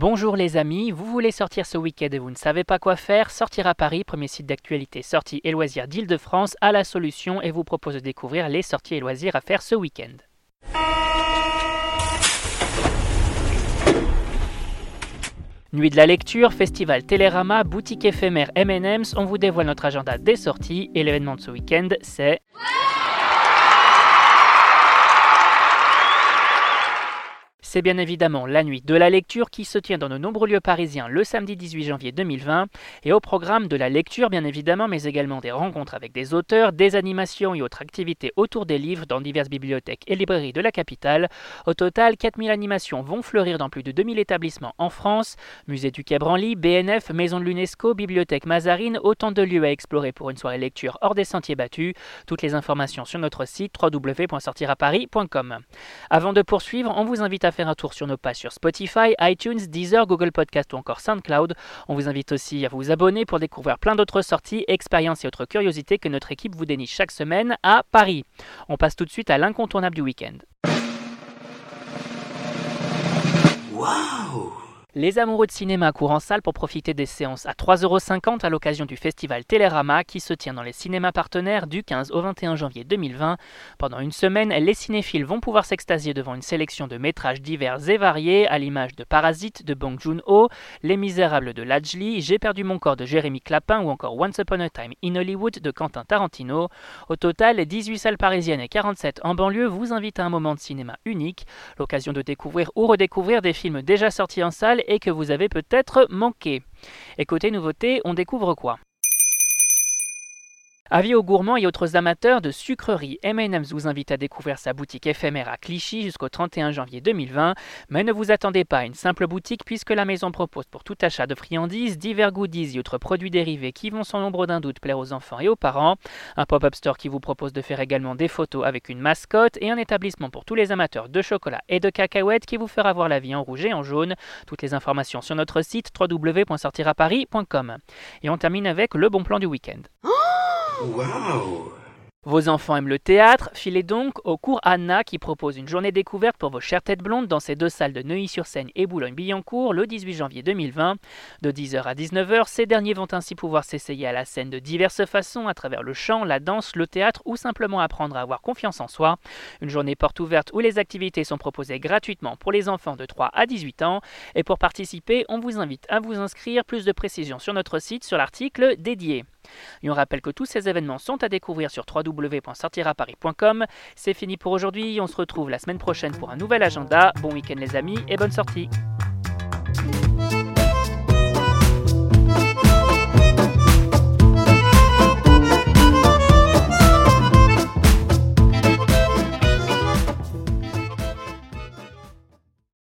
Bonjour les amis, vous voulez sortir ce week-end et vous ne savez pas quoi faire? Sortir à Paris, premier site d'actualité sorties et loisirs d'Île-de-France, a la solution et vous propose de découvrir les sorties et loisirs à faire ce week-end. Nuit de la lecture, festival Télérama, boutique éphémère M&M's, on vous dévoile notre agenda des sorties et l'événement de ce week-end c'est... C'est bien évidemment la nuit de la lecture qui se tient dans de nombreux lieux parisiens le samedi 18 janvier 2020 et au programme de la lecture bien évidemment mais également des rencontres avec des auteurs, des animations et autres activités autour des livres dans diverses bibliothèques et librairies de la capitale. Au total, 4000 animations vont fleurir dans plus de 2000 établissements en France, musée du Quai Branly, BNF, maison de l'UNESCO, bibliothèque Mazarine, autant de lieux à explorer pour une soirée lecture hors des sentiers battus. Toutes les informations sur notre site www.sortiraparis.com. Avant de poursuivre, on vous invite à faire un tour sur nos pages sur Spotify, iTunes, Deezer, Google Podcast ou encore SoundCloud. On vous invite aussi à vous abonner pour découvrir plein d'autres sorties, expériences et autres curiosités que notre équipe vous déniche chaque semaine à Paris. On passe tout de suite à l'incontournable du week-end. Les amoureux de cinéma courent en salle pour profiter des séances à 3,50€ à l'occasion du festival Télérama qui se tient dans les cinémas partenaires du 15 au 21 janvier 2020. Pendant une semaine, les cinéphiles vont pouvoir s'extasier devant une sélection de métrages divers et variés, à l'image de Parasite de Bong Joon-ho, Les Misérables de Lajli, J'ai perdu mon corps de Jérémy Clapin ou encore Once Upon a Time in Hollywood de Quentin Tarantino. Au total, 18 salles parisiennes et 47 en banlieue vous invitent à un moment de cinéma unique, l'occasion de découvrir ou redécouvrir des films déjà sortis en salle et que vous avez peut-être manqué. Et côté nouveauté, on découvre quoi? Avis aux gourmands et autres amateurs de sucreries, M&M's vous invite à découvrir sa boutique éphémère à Clichy jusqu'au 31 janvier 2020. Mais ne vous attendez pas à une simple boutique puisque la maison propose pour tout achat de friandises, divers goodies et autres produits dérivés qui vont sans nombre d'un doute plaire aux enfants et aux parents. Un pop-up store qui vous propose de faire également des photos avec une mascotte et un établissement pour tous les amateurs de chocolat et de cacahuètes qui vous fera voir la vie en rouge et en jaune. Toutes les informations sur notre site www.sortiraparis.com. Et on termine avec le bon plan du week-end. Wow vos enfants aiment le théâtre, filez donc au cours Anna qui propose une journée découverte pour vos chères têtes blondes dans ses deux salles de Neuilly-sur-Seine et Boulogne-Billancourt le 18 janvier 2020. De 10h à 19h, ces derniers vont ainsi pouvoir s'essayer à la scène de diverses façons à travers le chant, la danse, le théâtre ou simplement apprendre à avoir confiance en soi. Une journée porte ouverte où les activités sont proposées gratuitement pour les enfants de 3 à 18 ans. Et pour participer, on vous invite à vous inscrire. Plus de précisions sur notre site sur l'article dédié. Et on rappelle que tous ces événements sont à découvrir sur www.sortiraparis.com. C'est fini pour aujourd'hui, on se retrouve la semaine prochaine pour un nouvel agenda. Bon week-end les amis et bonne sortie.